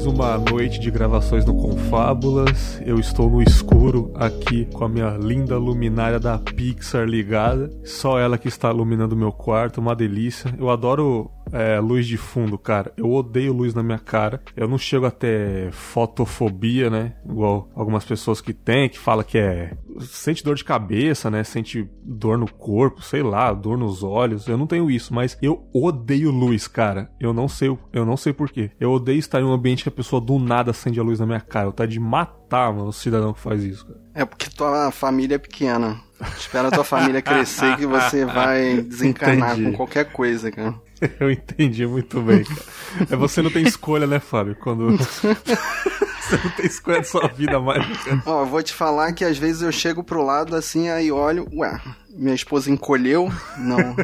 mais uma noite de gravações no Confábulas. Eu estou no escuro aqui com a minha linda luminária da Pixar ligada. Só ela que está iluminando meu quarto, uma delícia. Eu adoro é, luz de fundo, cara. Eu odeio luz na minha cara. Eu não chego até fotofobia, né? Igual algumas pessoas que têm, que fala que é. Sente dor de cabeça, né? Sente dor no corpo, sei lá, dor nos olhos. Eu não tenho isso, mas eu odeio luz, cara. Eu não sei, eu não sei porquê. Eu odeio estar em um ambiente que a pessoa do nada acende a luz na minha cara. Eu tá de matar, mano, o cidadão que faz isso, cara. É porque tua família é pequena. Espera a tua família crescer que você vai desencarnar Entendi. com qualquer coisa, cara. Eu entendi muito bem, cara. É você não tem escolha, né, Fábio? Quando. você não tem da sua vida mais. cara. Ó, eu vou te falar que às vezes eu chego pro lado assim, aí olho, ué, minha esposa encolheu? Não.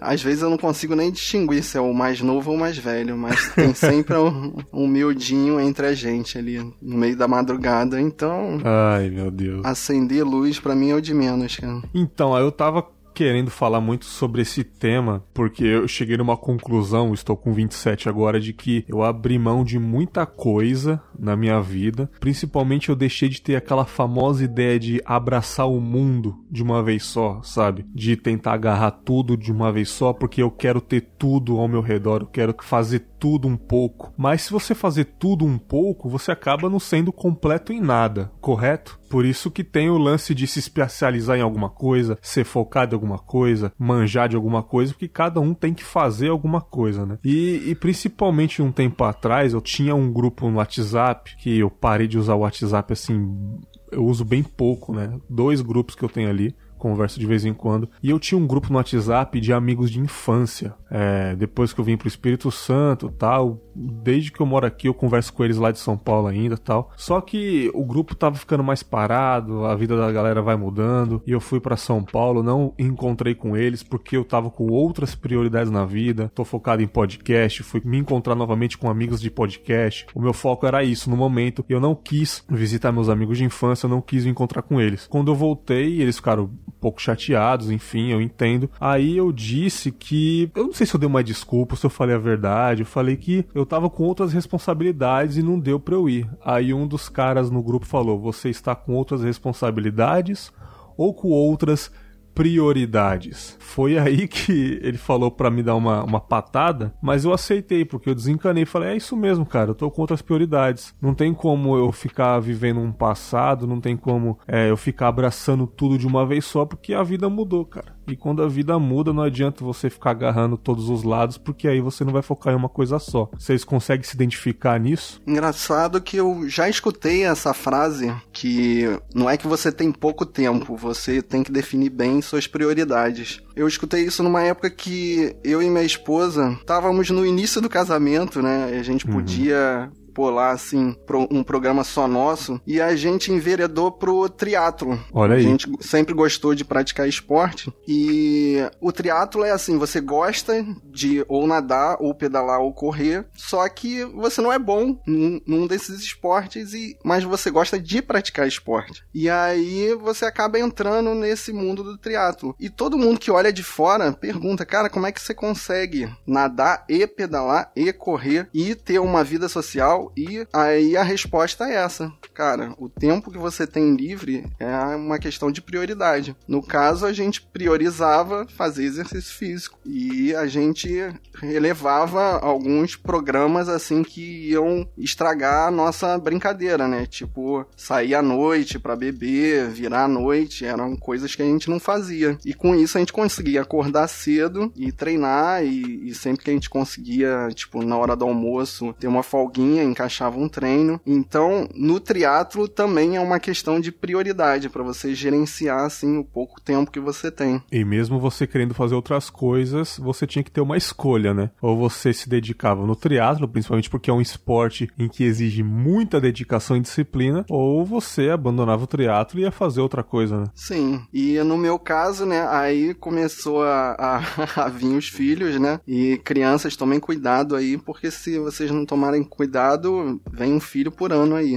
às vezes eu não consigo nem distinguir se é o mais novo ou o mais velho, mas tem sempre um, um miudinho entre a gente ali, no meio da madrugada. Então, Ai, meu Deus. acender luz pra mim é o de menos, cara. Então, aí eu tava querendo falar muito sobre esse tema, porque eu cheguei numa conclusão, estou com 27 agora, de que eu abri mão de muita coisa na minha vida. Principalmente eu deixei de ter aquela famosa ideia de abraçar o mundo de uma vez só, sabe? De tentar agarrar tudo de uma vez só, porque eu quero ter tudo ao meu redor, eu quero fazer tudo um pouco. Mas se você fazer tudo um pouco, você acaba não sendo completo em nada, correto? Por isso que tem o lance de se especializar em alguma coisa, ser focado em alguma coisa, manjar de alguma coisa, porque cada um tem que fazer alguma coisa, né? E, e principalmente um tempo atrás, eu tinha um grupo no WhatsApp, que eu parei de usar o WhatsApp assim, eu uso bem pouco, né? Dois grupos que eu tenho ali converso de vez em quando. E eu tinha um grupo no WhatsApp de amigos de infância. É, depois que eu vim pro Espírito Santo tal, desde que eu moro aqui eu converso com eles lá de São Paulo ainda tal. Só que o grupo tava ficando mais parado, a vida da galera vai mudando. E eu fui para São Paulo, não encontrei com eles porque eu tava com outras prioridades na vida. Tô focado em podcast, fui me encontrar novamente com amigos de podcast. O meu foco era isso no momento. Eu não quis visitar meus amigos de infância, eu não quis me encontrar com eles. Quando eu voltei, eles ficaram pouco chateados, enfim, eu entendo. Aí eu disse que. Eu não sei se eu dei uma desculpa, se eu falei a verdade. Eu falei que eu tava com outras responsabilidades e não deu pra eu ir. Aí um dos caras no grupo falou: Você está com outras responsabilidades ou com outras prioridades. Foi aí que ele falou pra me dar uma, uma patada, mas eu aceitei, porque eu desencanei. Falei, é isso mesmo, cara, eu tô com outras prioridades. Não tem como eu ficar vivendo um passado, não tem como é, eu ficar abraçando tudo de uma vez só, porque a vida mudou, cara. E quando a vida muda, não adianta você ficar agarrando todos os lados, porque aí você não vai focar em uma coisa só. Vocês conseguem se identificar nisso? Engraçado que eu já escutei essa frase que não é que você tem pouco tempo, você tem que definir bem suas prioridades. Eu escutei isso numa época que eu e minha esposa estávamos no início do casamento, né? A gente podia pôr lá, assim, um programa só nosso, e a gente enveredou pro triatlo. Olha A aí. gente sempre gostou de praticar esporte, e o triatlo é assim, você gosta de ou nadar, ou pedalar, ou correr, só que você não é bom num, num desses esportes, e mas você gosta de praticar esporte. E aí você acaba entrando nesse mundo do triatlo. E todo mundo que olha de fora pergunta, cara, como é que você consegue nadar e pedalar e correr e ter uma vida social? E aí a resposta é essa. Cara, o tempo que você tem livre é uma questão de prioridade. No caso, a gente priorizava fazer exercício físico e a gente relevava alguns programas assim que iam estragar a nossa brincadeira, né? Tipo, sair à noite pra beber, virar à noite, eram coisas que a gente não fazia. E com isso a gente conseguia acordar cedo e treinar e, e sempre que a gente conseguia, tipo, na hora do almoço, ter uma folguinha encaixava um treino. Então, no triatlo também é uma questão de prioridade para você gerenciar assim o pouco tempo que você tem. E mesmo você querendo fazer outras coisas, você tinha que ter uma escolha, né? Ou você se dedicava no triatlo, principalmente porque é um esporte em que exige muita dedicação e disciplina, ou você abandonava o triatlo e ia fazer outra coisa, né? Sim. E no meu caso, né, aí começou a, a, a vir os filhos, né? E crianças, tomem cuidado aí, porque se vocês não tomarem cuidado, vem um filho por ano aí.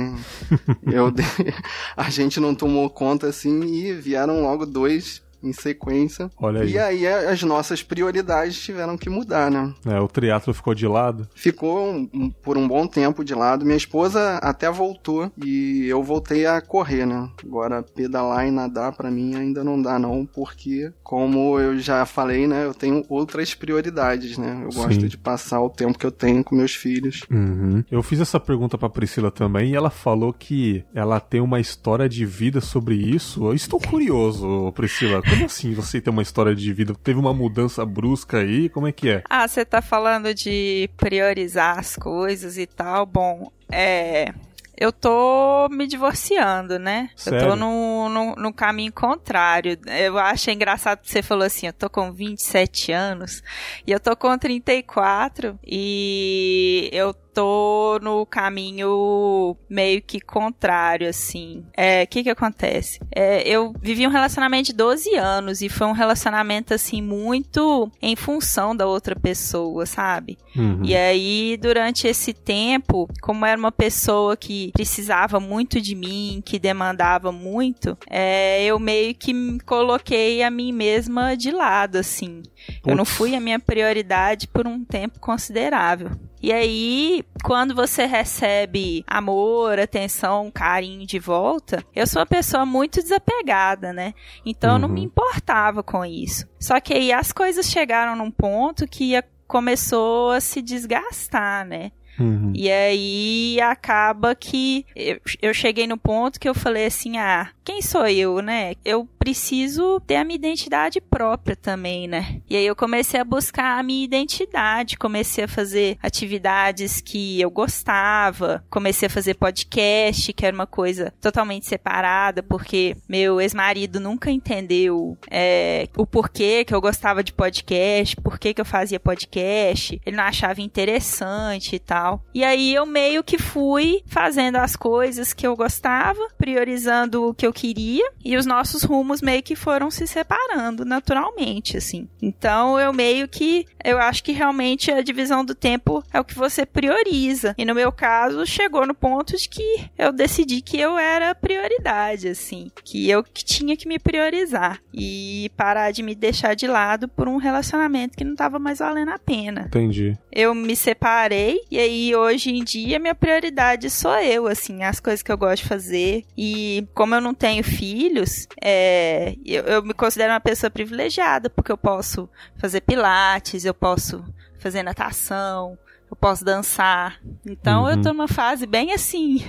Eu, a gente não tomou conta assim e vieram logo dois em sequência. Olha aí. E aí as nossas prioridades tiveram que mudar, né? É, o triatlo ficou de lado? Ficou um, por um bom tempo de lado. Minha esposa até voltou e eu voltei a correr, né? Agora pedalar e nadar para mim ainda não dá não, porque como eu já falei, né, eu tenho outras prioridades, né? Eu gosto Sim. de passar o tempo que eu tenho com meus filhos. Uhum. Eu fiz essa pergunta para Priscila também e ela falou que ela tem uma história de vida sobre isso. Eu estou curioso, Priscila. Como assim você tem uma história de vida? Teve uma mudança brusca aí? Como é que é? Ah, você tá falando de priorizar as coisas e tal. Bom, é. Eu tô me divorciando, né? Sério? Eu tô no, no, no, caminho contrário. Eu acho engraçado que você falou assim: eu tô com 27 anos e eu tô com 34 e eu tô no caminho meio que contrário, assim. É, o que que acontece? É, eu vivi um relacionamento de 12 anos e foi um relacionamento, assim, muito em função da outra pessoa, sabe? Uhum. E aí, durante esse tempo, como era uma pessoa que precisava muito de mim, que demandava muito, é, eu meio que coloquei a mim mesma de lado, assim. Putz. Eu não fui a minha prioridade por um tempo considerável. E aí, quando você recebe amor, atenção, carinho de volta, eu sou uma pessoa muito desapegada, né? Então uhum. eu não me uhum. importava com isso. Só que aí as coisas chegaram num ponto que começou a se desgastar, né? Uhum. E aí acaba que eu, eu cheguei no ponto que eu falei assim: ah, quem sou eu, né? Eu preciso ter a minha identidade própria também, né? E aí eu comecei a buscar a minha identidade, comecei a fazer atividades que eu gostava, comecei a fazer podcast, que era uma coisa totalmente separada, porque meu ex-marido nunca entendeu é, o porquê que eu gostava de podcast, porquê que eu fazia podcast, ele não achava interessante e tal. E aí eu meio que fui fazendo as coisas que eu gostava, priorizando o que eu queria, e os nossos rumos meio que foram se separando naturalmente, assim. Então eu meio que eu acho que realmente a divisão do tempo é o que você prioriza. E no meu caso, chegou no ponto de que eu decidi que eu era prioridade, assim, que eu que tinha que me priorizar e parar de me deixar de lado por um relacionamento que não estava mais valendo a pena. Entendi. Eu me separei e aí hoje em dia minha prioridade sou eu, assim, as coisas que eu gosto de fazer e como eu não tenho filhos, é é, eu, eu me considero uma pessoa privilegiada, porque eu posso fazer pilates, eu posso fazer natação, eu posso dançar. Então uhum. eu tô numa fase bem assim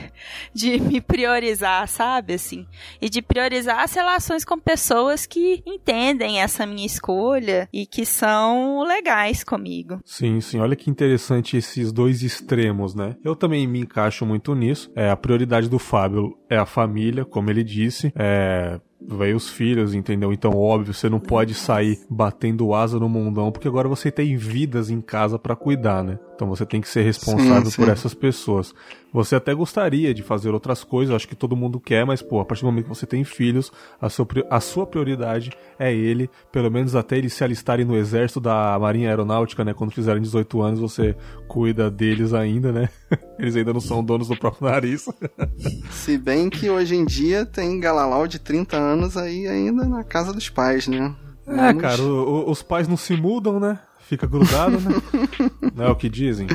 de me priorizar, sabe? Assim, e de priorizar as relações com pessoas que entendem essa minha escolha e que são legais comigo. Sim, sim. Olha que interessante esses dois extremos, né? Eu também me encaixo muito nisso. É a prioridade do Fábio é a família, como ele disse. É veio os filhos, entendeu? Então, óbvio, você não pode sair batendo asa no mundão, porque agora você tem vidas em casa para cuidar, né? Então você tem que ser responsável sim, sim. por essas pessoas. Você até gostaria de fazer outras coisas, acho que todo mundo quer, mas, pô, a partir do momento que você tem filhos, a sua, a sua prioridade é ele, pelo menos até eles se alistarem no exército da Marinha Aeronáutica, né? Quando fizerem 18 anos, você cuida deles ainda, né? Eles ainda não são donos do próprio nariz. Se bem que hoje em dia tem Galalau de 30 anos aí ainda na casa dos pais, né? É, Vamos... cara, o, o, os pais não se mudam, né? Fica grudado, né? não é o que dizem?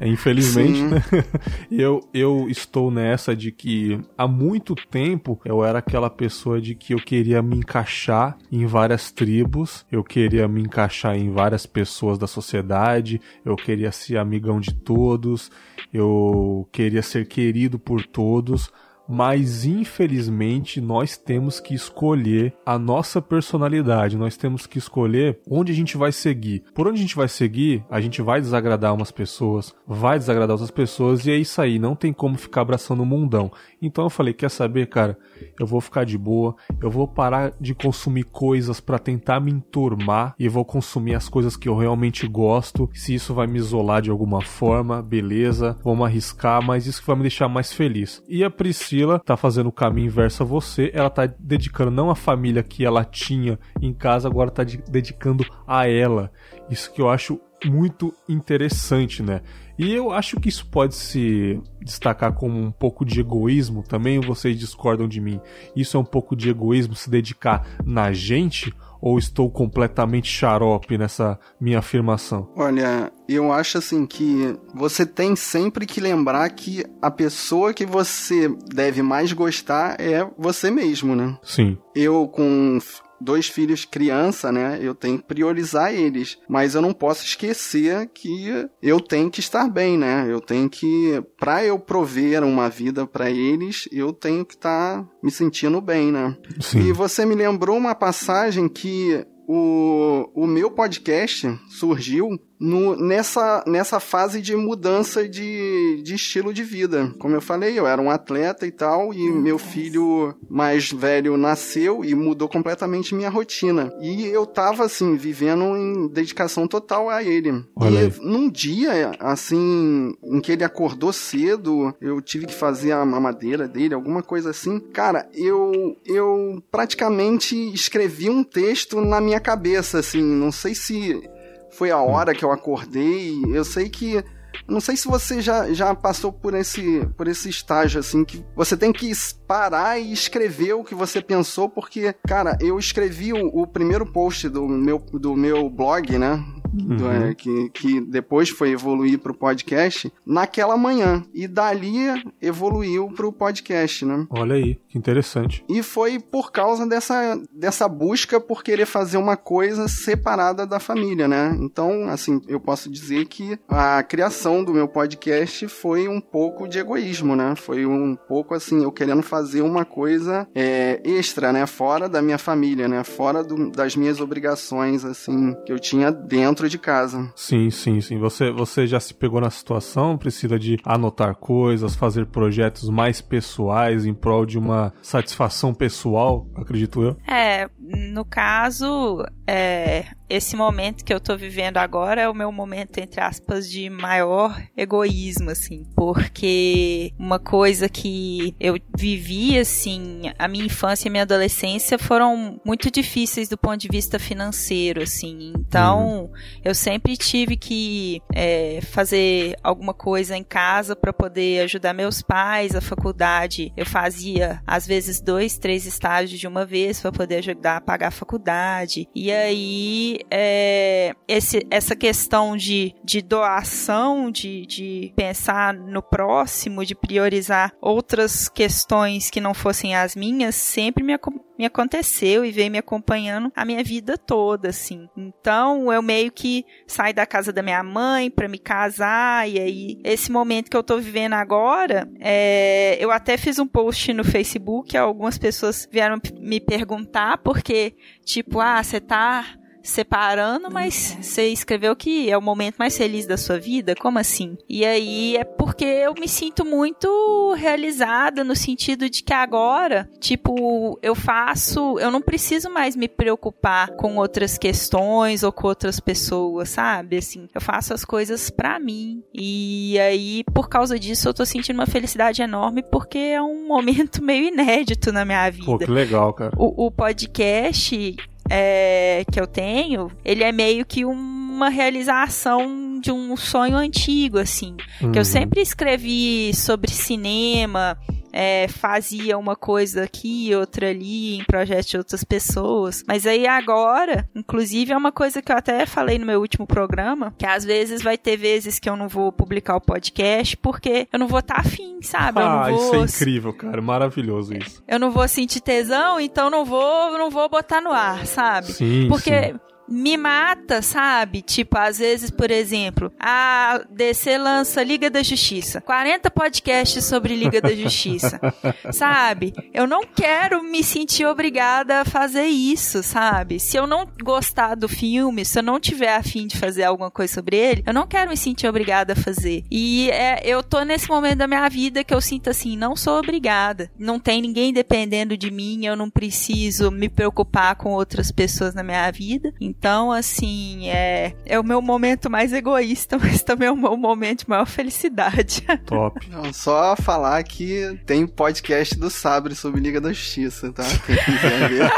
Infelizmente, né? eu, eu estou nessa de que há muito tempo eu era aquela pessoa de que eu queria me encaixar em várias tribos, eu queria me encaixar em várias pessoas da sociedade, eu queria ser amigão de todos, eu queria ser querido por todos mas infelizmente nós temos que escolher a nossa personalidade, nós temos que escolher onde a gente vai seguir. Por onde a gente vai seguir, a gente vai desagradar umas pessoas, vai desagradar outras pessoas e é isso aí, não tem como ficar abraçando o mundão. Então eu falei, quer saber, cara? Eu vou ficar de boa, eu vou parar de consumir coisas para tentar me enturmar e vou consumir as coisas que eu realmente gosto. Se isso vai me isolar de alguma forma, beleza, vamos arriscar, mas isso vai me deixar mais feliz. E a Priscila tá fazendo o caminho inverso a você, ela tá dedicando não a família que ela tinha em casa, agora tá dedicando a ela. Isso que eu acho muito interessante, né? E eu acho que isso pode se destacar como um pouco de egoísmo também, vocês discordam de mim. Isso é um pouco de egoísmo se dedicar na gente ou estou completamente xarope nessa minha afirmação? Olha, eu acho assim que você tem sempre que lembrar que a pessoa que você deve mais gostar é você mesmo, né? Sim. Eu com dois filhos criança, né? Eu tenho que priorizar eles. Mas eu não posso esquecer que eu tenho que estar bem, né? Eu tenho que, para eu prover uma vida para eles, eu tenho que estar tá me sentindo bem, né? Sim. E você me lembrou uma passagem que o, o meu podcast surgiu no, nessa, nessa fase de mudança de, de estilo de vida. Como eu falei, eu era um atleta e tal, e meu filho mais velho nasceu e mudou completamente minha rotina. E eu tava, assim, vivendo em dedicação total a ele. Olha e aí. num dia, assim, em que ele acordou cedo, eu tive que fazer a mamadeira dele, alguma coisa assim. Cara, eu, eu praticamente escrevi um texto na minha cabeça, assim, não sei se foi a hora que eu acordei. Eu sei que. Não sei se você já, já passou por esse, por esse estágio, assim, que você tem que parar e escrever o que você pensou, porque, cara, eu escrevi o, o primeiro post do meu, do meu blog, né? uhum. é, que, que depois foi evoluir para o podcast, naquela manhã. E dali evoluiu para o podcast, né? Olha aí, que interessante. E foi por causa dessa, dessa busca por querer fazer uma coisa separada da família, né? Então, assim, eu posso dizer que a criação do meu podcast foi um pouco de egoísmo, né? Foi um pouco assim, eu querendo fazer uma coisa é, extra, né? Fora da minha família, né? Fora do, das minhas obrigações, assim, que eu tinha dentro dentro de casa. Sim, sim, sim. Você, você já se pegou na situação, precisa de anotar coisas, fazer projetos mais pessoais em prol de uma satisfação pessoal, acredito eu? É, no caso, é, esse momento que eu tô vivendo agora é o meu momento, entre aspas, de maior egoísmo, assim. Porque uma coisa que eu vivi, assim, a minha infância e a minha adolescência foram muito difíceis do ponto de vista financeiro, assim. Então, uhum. eu sempre tive que é, fazer alguma coisa em casa para poder ajudar meus pais, a faculdade. Eu fazia, às vezes, dois, três estágios de uma vez para poder ajudar a pagar a faculdade. E aí, é, esse, essa questão de, de doação, de, de pensar no próximo, de priorizar outras questões que não fossem as minhas, sempre me, me aconteceu e veio me acompanhando a minha vida toda, assim. Então, eu meio que saí da casa da minha mãe para me casar, e aí, esse momento que eu tô vivendo agora, é, eu até fiz um post no Facebook, algumas pessoas vieram me perguntar, porque, tipo, ah, você tá separando, mas você escreveu que é o momento mais feliz da sua vida? Como assim? E aí é porque eu me sinto muito realizada no sentido de que agora, tipo, eu faço, eu não preciso mais me preocupar com outras questões ou com outras pessoas, sabe? Assim, eu faço as coisas para mim. E aí, por causa disso, eu tô sentindo uma felicidade enorme porque é um momento meio inédito na minha vida. Pô, que legal, cara. O, o podcast, é, que eu tenho, ele é meio que uma realização de um sonho antigo, assim. Uhum. Que eu uhum. sempre escrevi sobre cinema, é, fazia uma coisa aqui, outra ali, em projetos de outras pessoas. Mas aí agora, inclusive, é uma coisa que eu até falei no meu último programa, que às vezes vai ter vezes que eu não vou publicar o podcast porque eu não vou estar tá afim, sabe? Ah, vou... isso é incrível, cara. Maravilhoso isso. Eu não vou sentir tesão, então não vou, não vou botar no ar, sabe? Sim, porque sim me mata, sabe? Tipo, às vezes, por exemplo, a DC lança Liga da Justiça. 40 podcasts sobre Liga da Justiça. sabe? Eu não quero me sentir obrigada a fazer isso, sabe? Se eu não gostar do filme, se eu não tiver afim de fazer alguma coisa sobre ele, eu não quero me sentir obrigada a fazer. E é, eu tô nesse momento da minha vida que eu sinto assim, não sou obrigada. Não tem ninguém dependendo de mim, eu não preciso me preocupar com outras pessoas na minha vida. Então, assim, é, é o meu momento mais egoísta, mas também é o meu momento de maior felicidade. Top. Não, só falar que tem podcast do Sabre sobre Liga da Justiça, tá? Quem quiser ver.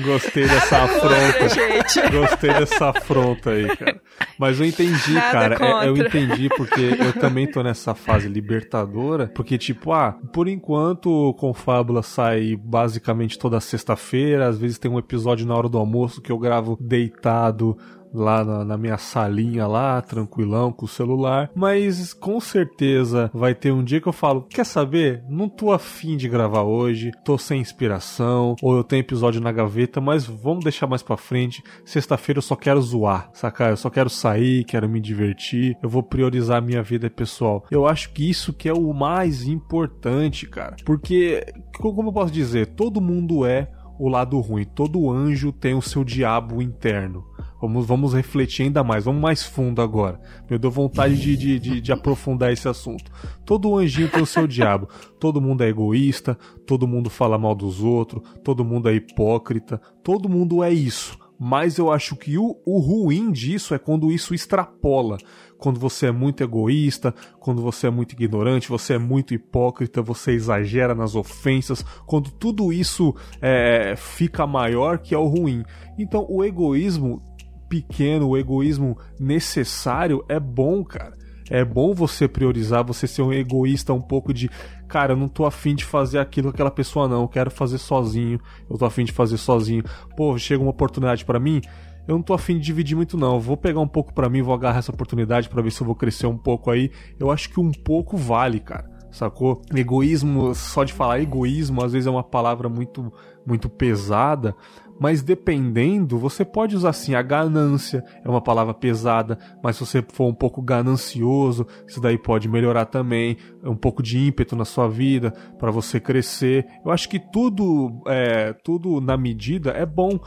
Gostei dessa afronta. Gente. Gostei dessa afronta aí, cara. Mas eu entendi, Nada cara. É, eu entendi porque eu também tô nessa fase libertadora. Porque, tipo, ah, por enquanto, com Fábula sai basicamente toda sexta-feira. Às vezes tem um episódio na hora do almoço que eu gravo deitado lá na, na, minha salinha lá, tranquilão, com o celular. Mas com certeza vai ter um dia que eu falo: quer saber? Não tô afim de gravar hoje, tô sem inspiração, ou eu tenho episódio na gaveta, mas vamos deixar mais pra frente. Sexta-feira eu só quero zoar, sacar? Eu só quero sair, quero me divertir, eu vou priorizar a minha vida pessoal. Eu acho que isso que é o mais importante, cara. Porque, como eu posso dizer, todo mundo é o lado ruim, todo anjo tem o seu diabo interno. Vamos, vamos refletir ainda mais, vamos mais fundo agora. Eu dou vontade de, de, de, de aprofundar esse assunto. Todo anjinho tem o seu diabo. Todo mundo é egoísta, todo mundo fala mal dos outros, todo mundo é hipócrita, todo mundo é isso. Mas eu acho que o, o ruim disso é quando isso extrapola. Quando você é muito egoísta, quando você é muito ignorante, você é muito hipócrita, você exagera nas ofensas, quando tudo isso é, fica maior que é o ruim. Então o egoísmo pequeno, o egoísmo necessário é bom, cara. É bom você priorizar, você ser um egoísta um pouco de, cara, eu não tô afim de fazer aquilo com aquela pessoa não, eu quero fazer sozinho, eu tô afim de fazer sozinho. Pô, chega uma oportunidade para mim, eu não tô afim de dividir muito não, vou pegar um pouco para mim, vou agarrar essa oportunidade para ver se eu vou crescer um pouco aí. Eu acho que um pouco vale, cara. Sacou? Egoísmo, só de falar egoísmo, às vezes é uma palavra muito muito pesada, mas dependendo, você pode usar assim, a ganância é uma palavra pesada, mas se você for um pouco ganancioso, isso daí pode melhorar também, um pouco de ímpeto na sua vida para você crescer. Eu acho que tudo, é, tudo na medida é bom.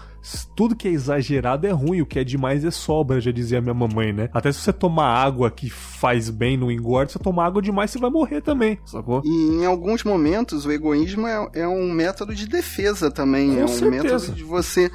Tudo que é exagerado é ruim, o que é demais é sobra, já dizia minha mamãe, né? Até se você tomar água que faz bem no engorde, se você tomar água demais, você vai morrer também, sacou? E em alguns momentos o egoísmo é, é um método de defesa também, Com é um certeza. método de você você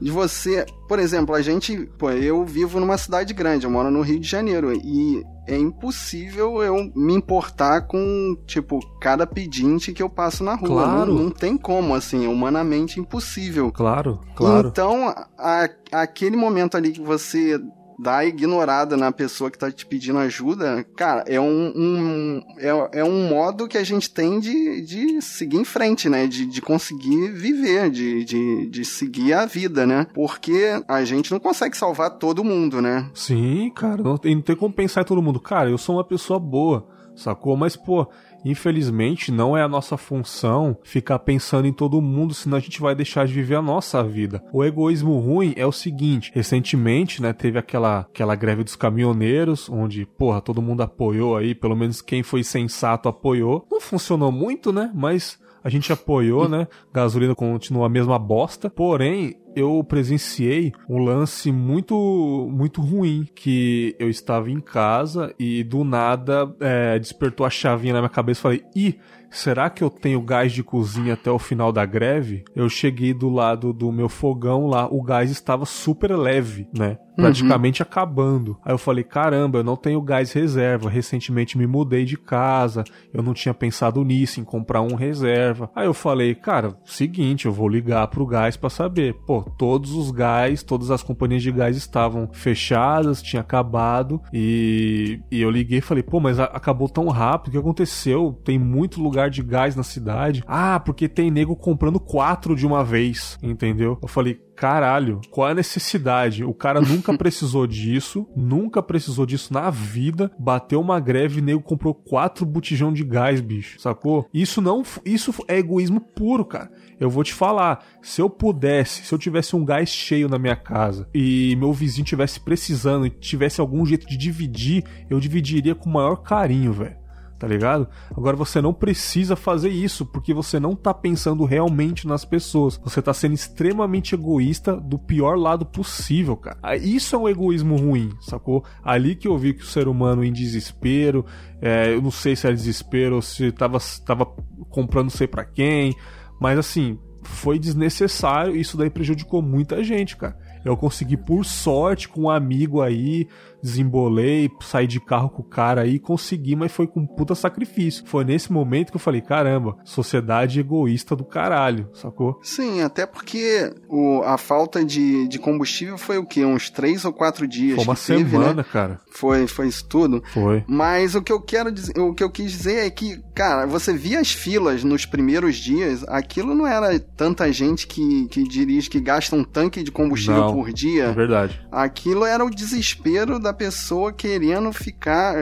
de você, por exemplo, a gente, pô, eu vivo numa cidade grande, eu moro no Rio de Janeiro e é impossível eu me importar com, tipo, cada pedinte que eu passo na rua. Claro. Não, não tem como, assim, é humanamente impossível. Claro, claro. Então, a, aquele momento ali que você dar ignorada na pessoa que tá te pedindo ajuda, cara, é um, um é, é, um modo que a gente tem de, de seguir em frente, né? De, de conseguir viver, de, de, de seguir a vida, né? Porque a gente não consegue salvar todo mundo, né? Sim, cara, não, não tem como pensar em todo mundo. Cara, eu sou uma pessoa boa, sacou? Mas, pô, Infelizmente, não é a nossa função ficar pensando em todo mundo, senão a gente vai deixar de viver a nossa vida. O egoísmo ruim é o seguinte: recentemente, né, teve aquela, aquela greve dos caminhoneiros, onde, porra, todo mundo apoiou aí, pelo menos quem foi sensato apoiou. Não funcionou muito, né? Mas a gente apoiou, né? Gasolina continua a mesma bosta. Porém, eu presenciei um lance muito muito ruim que eu estava em casa e do nada é, despertou a chavinha na minha cabeça e falei ih será que eu tenho gás de cozinha até o final da greve? Eu cheguei do lado do meu fogão lá, o gás estava super leve, né? Praticamente uhum. acabando. Aí eu falei: caramba, eu não tenho gás reserva. Recentemente me mudei de casa, eu não tinha pensado nisso, em comprar um reserva. Aí eu falei: cara, seguinte, eu vou ligar pro gás para saber. Pô, todos os gás, todas as companhias de gás estavam fechadas, tinha acabado. E, e eu liguei e falei: pô, mas acabou tão rápido, o que aconteceu? Tem muito lugar de gás na cidade. Ah, porque tem nego comprando quatro de uma vez, entendeu? Eu falei, caralho, qual é a necessidade? O cara nunca precisou disso, nunca precisou disso na vida, bateu uma greve e nego comprou quatro botijão de gás, bicho, sacou? Isso não, isso é egoísmo puro, cara. Eu vou te falar, se eu pudesse, se eu tivesse um gás cheio na minha casa e meu vizinho tivesse precisando e tivesse algum jeito de dividir, eu dividiria com o maior carinho, velho tá ligado? Agora você não precisa fazer isso porque você não tá pensando realmente nas pessoas. Você tá sendo extremamente egoísta do pior lado possível, cara. Ah, isso é um egoísmo ruim, sacou? Ali que eu vi que o ser humano em desespero, é, eu não sei se era desespero ou se tava, tava comprando sei para quem, mas assim, foi desnecessário e isso daí prejudicou muita gente, cara. Eu consegui, por sorte, com um amigo aí, desembolei, saí de carro com o cara aí, consegui, mas foi com um puta sacrifício. Foi nesse momento que eu falei, caramba, sociedade egoísta do caralho, sacou? Sim, até porque o, a falta de, de combustível foi o quê? Uns três ou quatro dias. Foi uma teve, semana, né? cara. Foi, foi isso tudo. Foi. Mas o que eu quero dizer, o que eu quis dizer é que, cara, você via as filas nos primeiros dias, aquilo não era tanta gente que, que dirige, que gasta um tanque de combustível Não, por dia. É verdade. Aquilo era o desespero da pessoa querendo ficar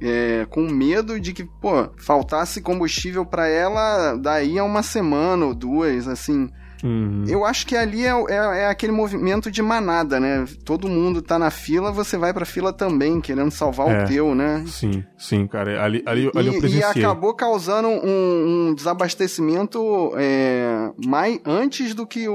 é, com medo de que, pô, faltasse combustível pra ela daí a uma semana ou duas, assim. Uhum. Eu acho que ali é, é- é aquele movimento de manada, né? Todo mundo tá na fila, você vai pra fila também, querendo salvar É. o teu, né? Sim, sim, cara. Ali, ali, ali eu E, e presenciei. acabou causando um, um desabastecimento é, mais antes do que o,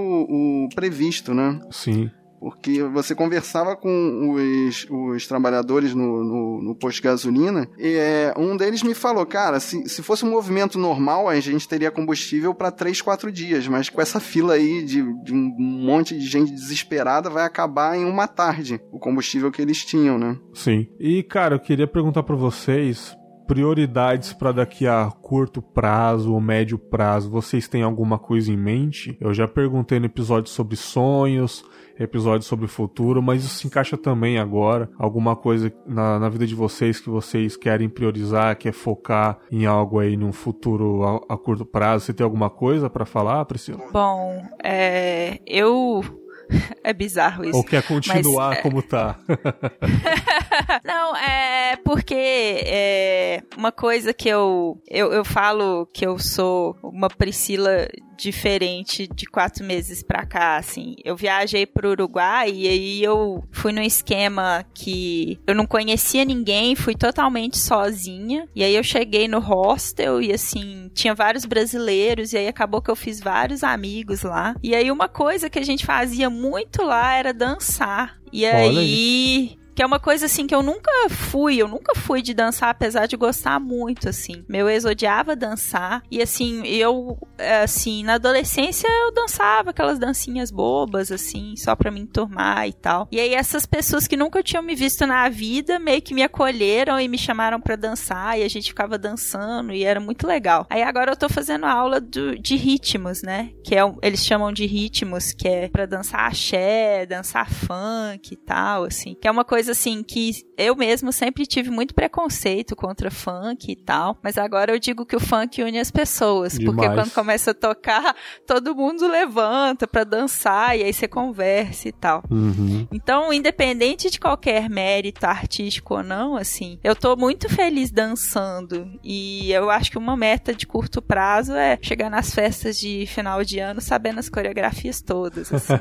o previsto, né? Sim. Porque você conversava com os, os trabalhadores no, no, no posto de gasolina, e é, um deles me falou, cara, se, se fosse um movimento normal, a gente teria combustível para 3, 4 dias, mas com essa fila aí de, de um monte de gente desesperada, vai acabar em uma tarde o combustível que eles tinham, né? Sim. E, cara, eu queria perguntar pra vocês prioridades pra daqui a curto prazo ou médio prazo. Vocês têm alguma coisa em mente? Eu já perguntei no episódio sobre sonhos, episódio sobre o futuro, mas isso se encaixa também agora. Alguma coisa na, na vida de vocês que vocês querem priorizar, quer focar em algo aí num futuro a, a curto prazo. Você tem alguma coisa pra falar, Priscila? Bom, é, eu. É bizarro isso. Ou quer continuar Mas, é- como tá? Não, é porque é uma coisa que eu, eu eu falo que eu sou uma Priscila diferente de quatro meses pra cá, assim. Eu viajei pro Uruguai e aí eu fui num esquema que eu não conhecia ninguém, fui totalmente sozinha. E aí eu cheguei no hostel e assim, tinha vários brasileiros e aí acabou que eu fiz vários amigos lá. E aí uma coisa que a gente fazia muito lá era dançar. E Olha aí que é uma coisa assim que eu nunca fui, eu nunca fui de dançar, apesar de gostar muito, assim. Meu ex odiava dançar, e assim, eu, é, assim, na adolescência eu dançava aquelas dancinhas bobas, assim, só pra me enturmar e tal. E aí essas pessoas que nunca tinham me visto na vida, meio que me acolheram e me chamaram pra dançar, e a gente ficava dançando, e era muito legal. Aí agora eu tô fazendo aula do- de ritmos, né? Que é, eles chamam de ritmos, que é pra dançar axé, dançar funk e tal, assim. Que é uma coisa assim que eu mesmo sempre tive muito preconceito contra funk e tal, mas agora eu digo que o funk une as pessoas, porque Demais. quando começa a tocar, todo mundo levanta pra dançar e aí você conversa e tal. Uhum. Então, independente de qualquer mérito artístico ou não, assim, eu tô muito feliz dançando. E eu acho que uma meta de curto prazo é chegar nas festas de final de ano sabendo as coreografias todas, assim,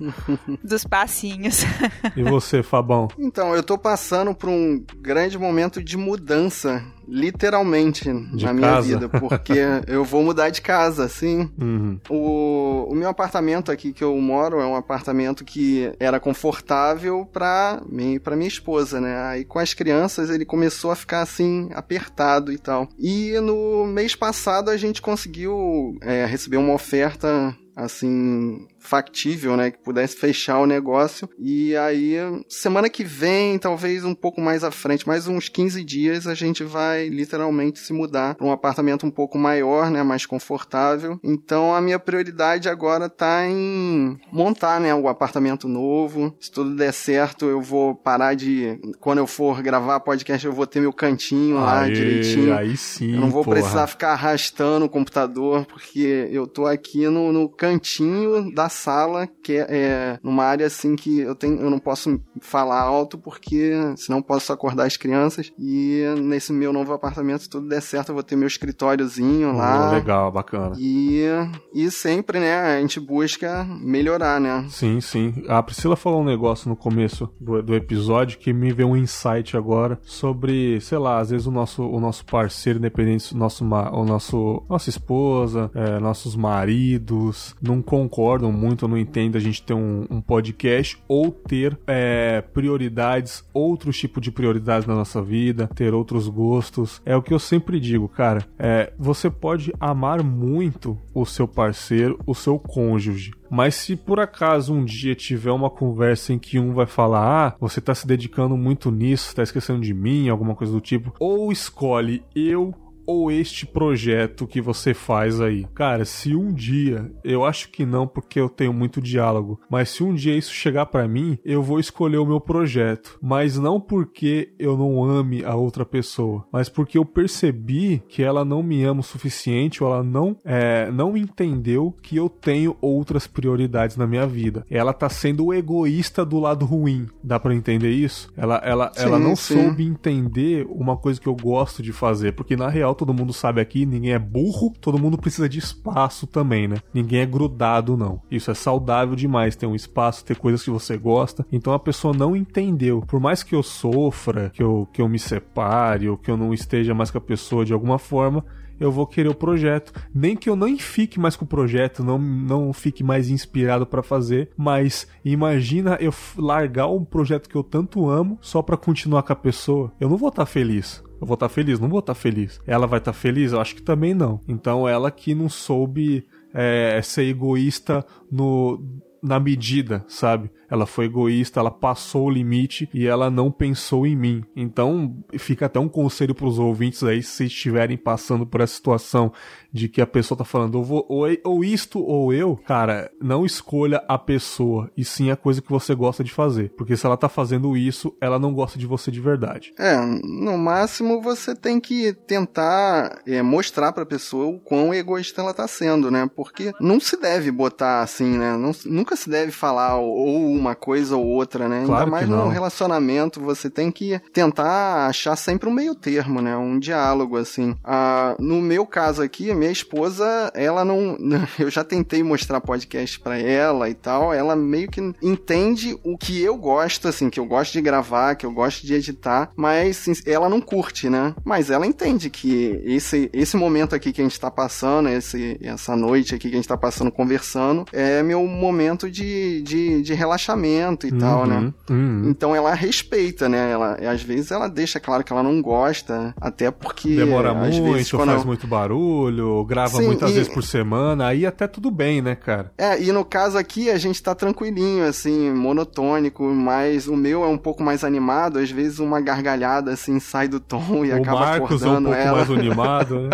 dos passinhos. E você, Fabão? Então, eu tô passando por um grande momento de mudança, literalmente, De na minha casa? vida, porque eu vou mudar de casa, sim. Uhum. O, o meu apartamento aqui que eu moro é um apartamento que era confortável pra mim e pra minha esposa, né? Aí com as crianças ele começou a ficar assim, apertado e tal. E no mês passado a gente conseguiu é, receber uma oferta assim factível, né, que pudesse fechar o negócio. E aí semana que vem, talvez um pouco mais à frente, mais uns 15 dias, a gente vai literalmente se mudar para um apartamento um pouco maior, né, mais confortável. Então a minha prioridade agora tá em montar, né, o apartamento novo. Se tudo der certo, eu vou parar de quando eu for gravar podcast, eu vou ter meu cantinho lá Aê, direitinho. Aí sim, Eu não vou porra. precisar ficar arrastando o computador, porque eu tô aqui no, no cantinho da sala, que é, é numa área assim que eu tenho, eu não posso falar alto porque senão posso acordar as crianças. E nesse meu novo apartamento, se tudo der certo, eu vou ter meu escritóriozinho lá. Oh, legal, bacana. E, e sempre, né, a gente busca melhorar, né? Sim, sim. A Priscila falou um negócio no começo do, do episódio que me veio um insight agora sobre, sei lá, às vezes o nosso, o nosso parceiro, independente, o nosso, o nosso, nossa esposa, é, nossos maridos, não concordam muito, não entendem a gente ter um, um podcast ou ter é, prioridades, outros tipos de prioridades na nossa vida, ter outros gostos. É o que eu sempre digo, cara. É, você pode amar muito o seu parceiro, o seu cônjuge. Mas se por acaso um dia tiver uma conversa em que um vai falar, ah, você tá se dedicando muito nisso, tá esquecendo de mim, alguma coisa do tipo, ou escolhe eu ou este projeto que você faz aí? Cara, se um dia, eu acho que não porque eu tenho muito diálogo, mas se um dia isso chegar para mim, eu vou escolher o meu projeto, mas não porque eu não ame a outra pessoa, mas porque eu percebi que ela não me ama o suficiente ou ela não é, não entendeu que eu tenho outras prioridades na minha vida. Ela tá sendo egoísta do lado ruim. Dá para entender isso? Ela ela, sim, ela não sim. soube entender uma coisa que eu gosto de fazer, porque na real todo mundo sabe aqui, ninguém é burro, todo mundo precisa de espaço também, né? Ninguém é grudado, não. Isso é saudável demais, ter um espaço, ter coisas que você gosta. Então a pessoa não entendeu. Por mais que eu sofra, que eu, que eu me separe, ou que eu não esteja mais com a pessoa de alguma forma, eu vou querer o projeto. Nem que eu não fique mais com o projeto, não, não fique mais inspirado para fazer, mas imagina eu largar um projeto que eu tanto amo só para continuar com a pessoa. Eu não vou estar tá feliz. Eu vou estar tá feliz? Não vou estar tá feliz. Ela vai estar tá feliz? Eu acho que também não. Então ela que não soube é, ser egoísta no na medida, sabe? Ela foi egoísta, ela passou o limite e ela não pensou em mim. Então, fica até um conselho para os ouvintes aí, se estiverem passando por essa situação de que a pessoa tá falando ou, ou, ou isto ou eu, cara, não escolha a pessoa, e sim a coisa que você gosta de fazer. Porque se ela tá fazendo isso, ela não gosta de você de verdade. É, no máximo você tem que tentar é, mostrar pra pessoa o quão egoísta ela tá sendo, né? Porque não se deve botar assim, né? Não, nunca se deve falar ou uma coisa ou outra, né? Claro Ainda mais no relacionamento, você tem que tentar achar sempre um meio termo, né? Um diálogo, assim. Ah, no meu caso aqui, minha esposa, ela não. Eu já tentei mostrar podcast para ela e tal. Ela meio que entende o que eu gosto, assim, que eu gosto de gravar, que eu gosto de editar, mas assim, ela não curte, né? Mas ela entende que esse, esse momento aqui que a gente tá passando, esse, essa noite aqui que a gente tá passando conversando, é meu momento de, de, de relaxamento e uhum, tal, né? Uhum. Então ela respeita, né? Ela, às vezes ela deixa claro que ela não gosta, até porque. Demora muito, vezes, faz muito barulho grava Sim, muitas e... vezes por semana, aí até tudo bem, né, cara? É, e no caso aqui a gente tá tranquilinho, assim, monotônico, mas o meu é um pouco mais animado, às vezes uma gargalhada, assim, sai do tom e o acaba Marcos acordando é um pouco ela. mais animado, né?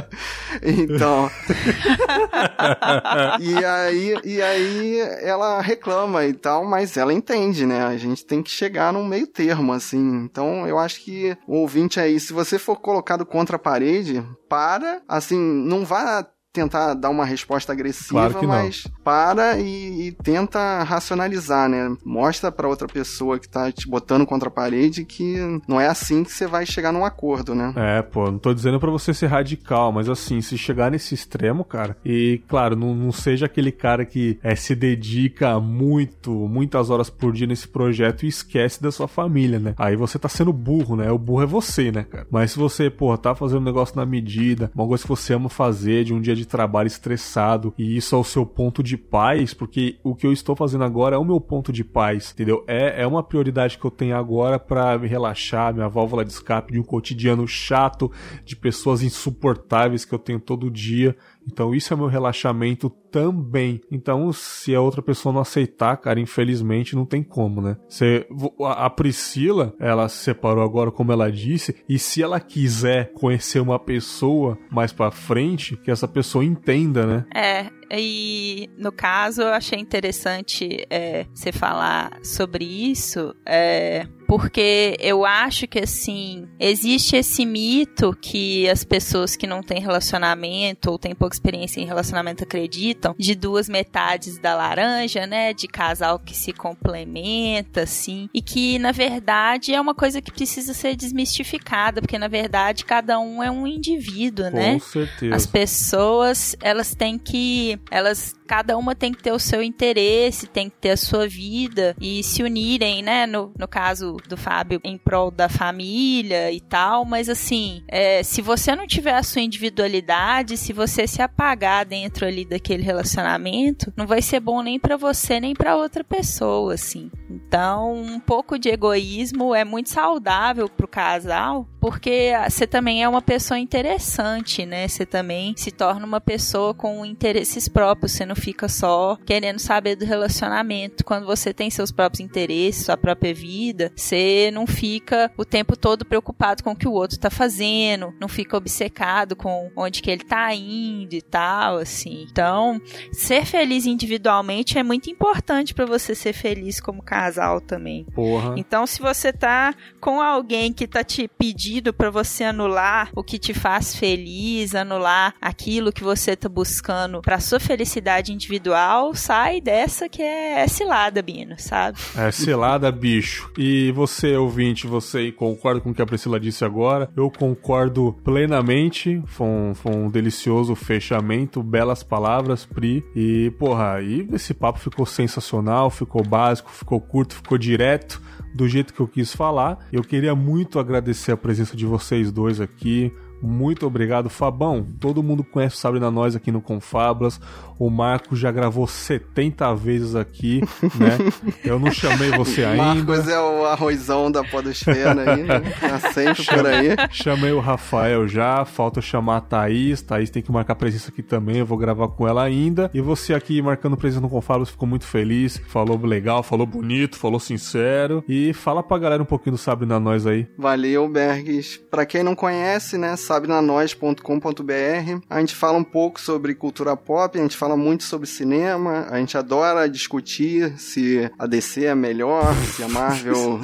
então. e, aí, e aí ela reclama e tal, mas ela entende, né? A gente tem que chegar num meio termo, assim. Então eu acho que o ouvinte aí, se você for colocado contra a parede, para, assim, não vá tentar dar uma resposta agressiva, claro mas para e, e, tenta racionalizar, né? Mostra para outra pessoa que tá te botando contra a parede que não é assim que você vai chegar num acordo, né? É, pô, não tô dizendo para você ser radical, mas assim, se chegar nesse extremo, cara, e claro, não, não seja aquele cara que é, se dedica muito, muitas horas por dia nesse projeto e esquece da sua família, né? Aí você tá sendo burro, né? O burro é você, né, cara? Mas se você, pô, tá fazendo um negócio na medida, uma coisa que você ama fazer de um dia de de trabalho estressado e isso é o seu ponto de paz, porque o que eu estou fazendo agora é o meu ponto de paz, entendeu? É, é uma prioridade que eu tenho agora para me relaxar, minha válvula de escape de um cotidiano chato, de pessoas insuportáveis que eu tenho todo dia. Então isso é meu relaxamento também. Então, se a outra pessoa não aceitar, cara, infelizmente não tem como, né? Você, a Priscila, ela se separou agora, como ela disse, e se ela quiser conhecer uma pessoa mais para frente, que essa pessoa entenda, né? É, E no caso, eu achei interessante é, você falar sobre isso. É, porque eu acho que assim existe esse mito que as pessoas que não têm relacionamento ou têm pouca experiência em relacionamento acreditam de duas metades da laranja, né, de casal que se complementa, assim, e que na verdade é uma coisa que precisa ser desmistificada, porque na verdade cada um é um indivíduo, Com né? Com certeza. As pessoas elas têm que elas cada uma tem que ter o seu interesse, tem que ter a sua vida e se unirem, né? No, no caso do Fábio, em prol da família e tal, mas assim, é, se você não tiver a sua individualidade, se você se apagar dentro ali daquele relacionamento, não vai ser bom nem para você nem para outra pessoa, assim. Então, um pouco de egoísmo é muito saudável pro casal, porque você também é uma pessoa interessante, né? Você também se torna uma pessoa com interesses próprios, você não fica só querendo saber do relacionamento. Quando você tem seus próprios interesses, sua própria vida, você não fica o tempo todo preocupado com o que o outro tá fazendo, não fica obcecado com onde que ele tá indo e tal, assim. Então, ser feliz individualmente é muito importante para você ser feliz como casal também. Porra. Então, se você tá com alguém que tá te pedindo para você anular o que te faz feliz, anular aquilo que você tá buscando para sua felicidade individual, sai dessa que é, cilada, Bino, sabe? É cilada, bicho. E você, ouvinte, você concorda com o que a Priscila disse agora? Eu concordo plenamente. Foi um, foi um delicioso fechamento, belas palavras, Pri. E, porra, aí esse papo ficou sensacional, ficou básico, ficou curto, ficou direto do jeito que eu quis falar. Eu queria muito agradecer a presença de vocês dois aqui. Muito obrigado, Fabão. Todo mundo conhece o Sabrina Nós aqui no Confablas. O Marcos já gravou 70 vezes aqui, né? Eu não chamei você ainda. Marcos é o arrozão da podosfera aí, né? Tá sempre por aí. Chamei o Rafael já, falta chamar a Thaís. Thaís tem que marcar presença aqui também, eu vou gravar com ela ainda. E você aqui marcando presença no Confablas ficou muito feliz, falou legal, falou bonito, falou sincero. E fala pra galera um pouquinho do Sabrina Nós aí. Valeu, Bergs. Pra quem não conhece, né, sabrinanois.com.br, a gente fala um pouco sobre cultura pop, a gente fala muito sobre cinema, a gente adora discutir se a DC é melhor, se a Marvel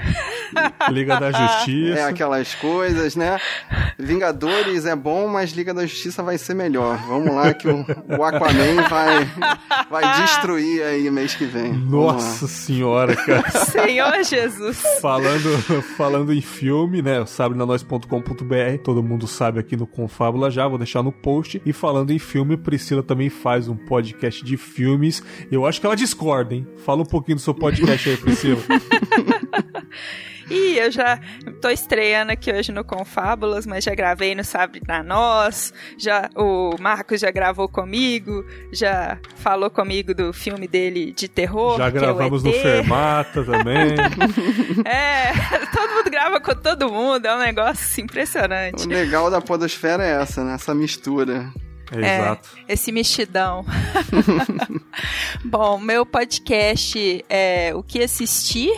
Liga da Justiça. É aquelas coisas, né? Vingadores é bom, mas Liga da Justiça vai ser melhor. Vamos lá que o, o Aquaman vai, vai destruir aí mês que vem. Nossa senhora, cara. Senhor Jesus. Falando, falando em filme, né? Sabrenanois.com.br, todo mundo sabe aqui no Confábula já, vou deixar no post. E falando em filme, Priscila também faz um podcast de filmes. Eu acho que ela discorda, hein? Fala um pouquinho do seu podcast aí, Priscila. E eu já tô estreando aqui hoje no Confábulas, mas já gravei no Sabre da Nós, já o Marcos já gravou comigo, já falou comigo do filme dele de terror. Já gravamos é no Fermata também. é, todo mundo grava com todo mundo, é um negócio impressionante. O legal da podosfera é essa, né? Essa mistura. É, Exato. Esse mexidão. Bom, meu podcast é O que assistir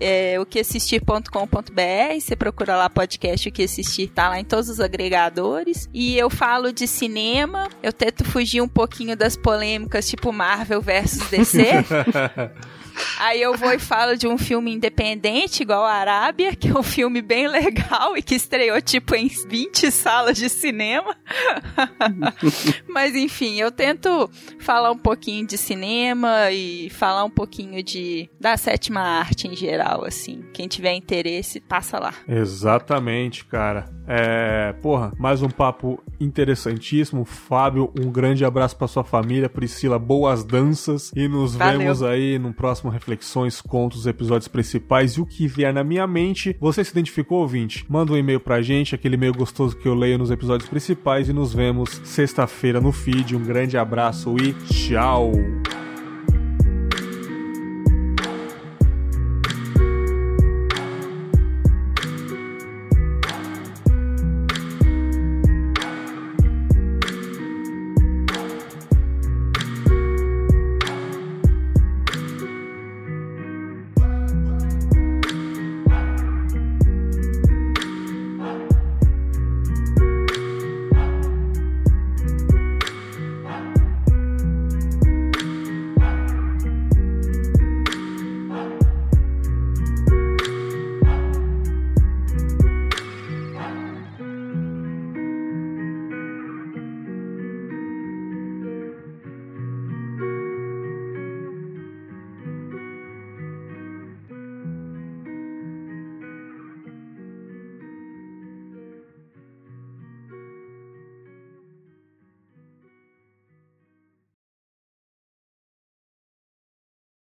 é, o que assistir.com.br. Você procura lá podcast O que assistir, tá lá em todos os agregadores. E eu falo de cinema, eu tento fugir um pouquinho das polêmicas, tipo Marvel versus DC. Aí eu vou e falo de um filme independente, igual a Arábia, que é um filme bem legal e que estreou tipo em 20 salas de cinema. Mas enfim, eu tento falar um pouquinho de cinema e falar um pouquinho de da sétima arte em geral, assim. Quem tiver interesse, passa lá. Exatamente, cara. É, porra, mais um papo interessantíssimo. Fábio, um grande abraço para sua família. Priscila, boas danças. E nos Valeu. vemos aí no próximo Reflexões, Contos, episódios principais e o que vier na minha mente. Você se identificou, ouvinte? Manda um e-mail pra gente, aquele e-mail gostoso que eu leio nos episódios principais. E nos vemos sexta-feira no feed. Um grande abraço e tchau!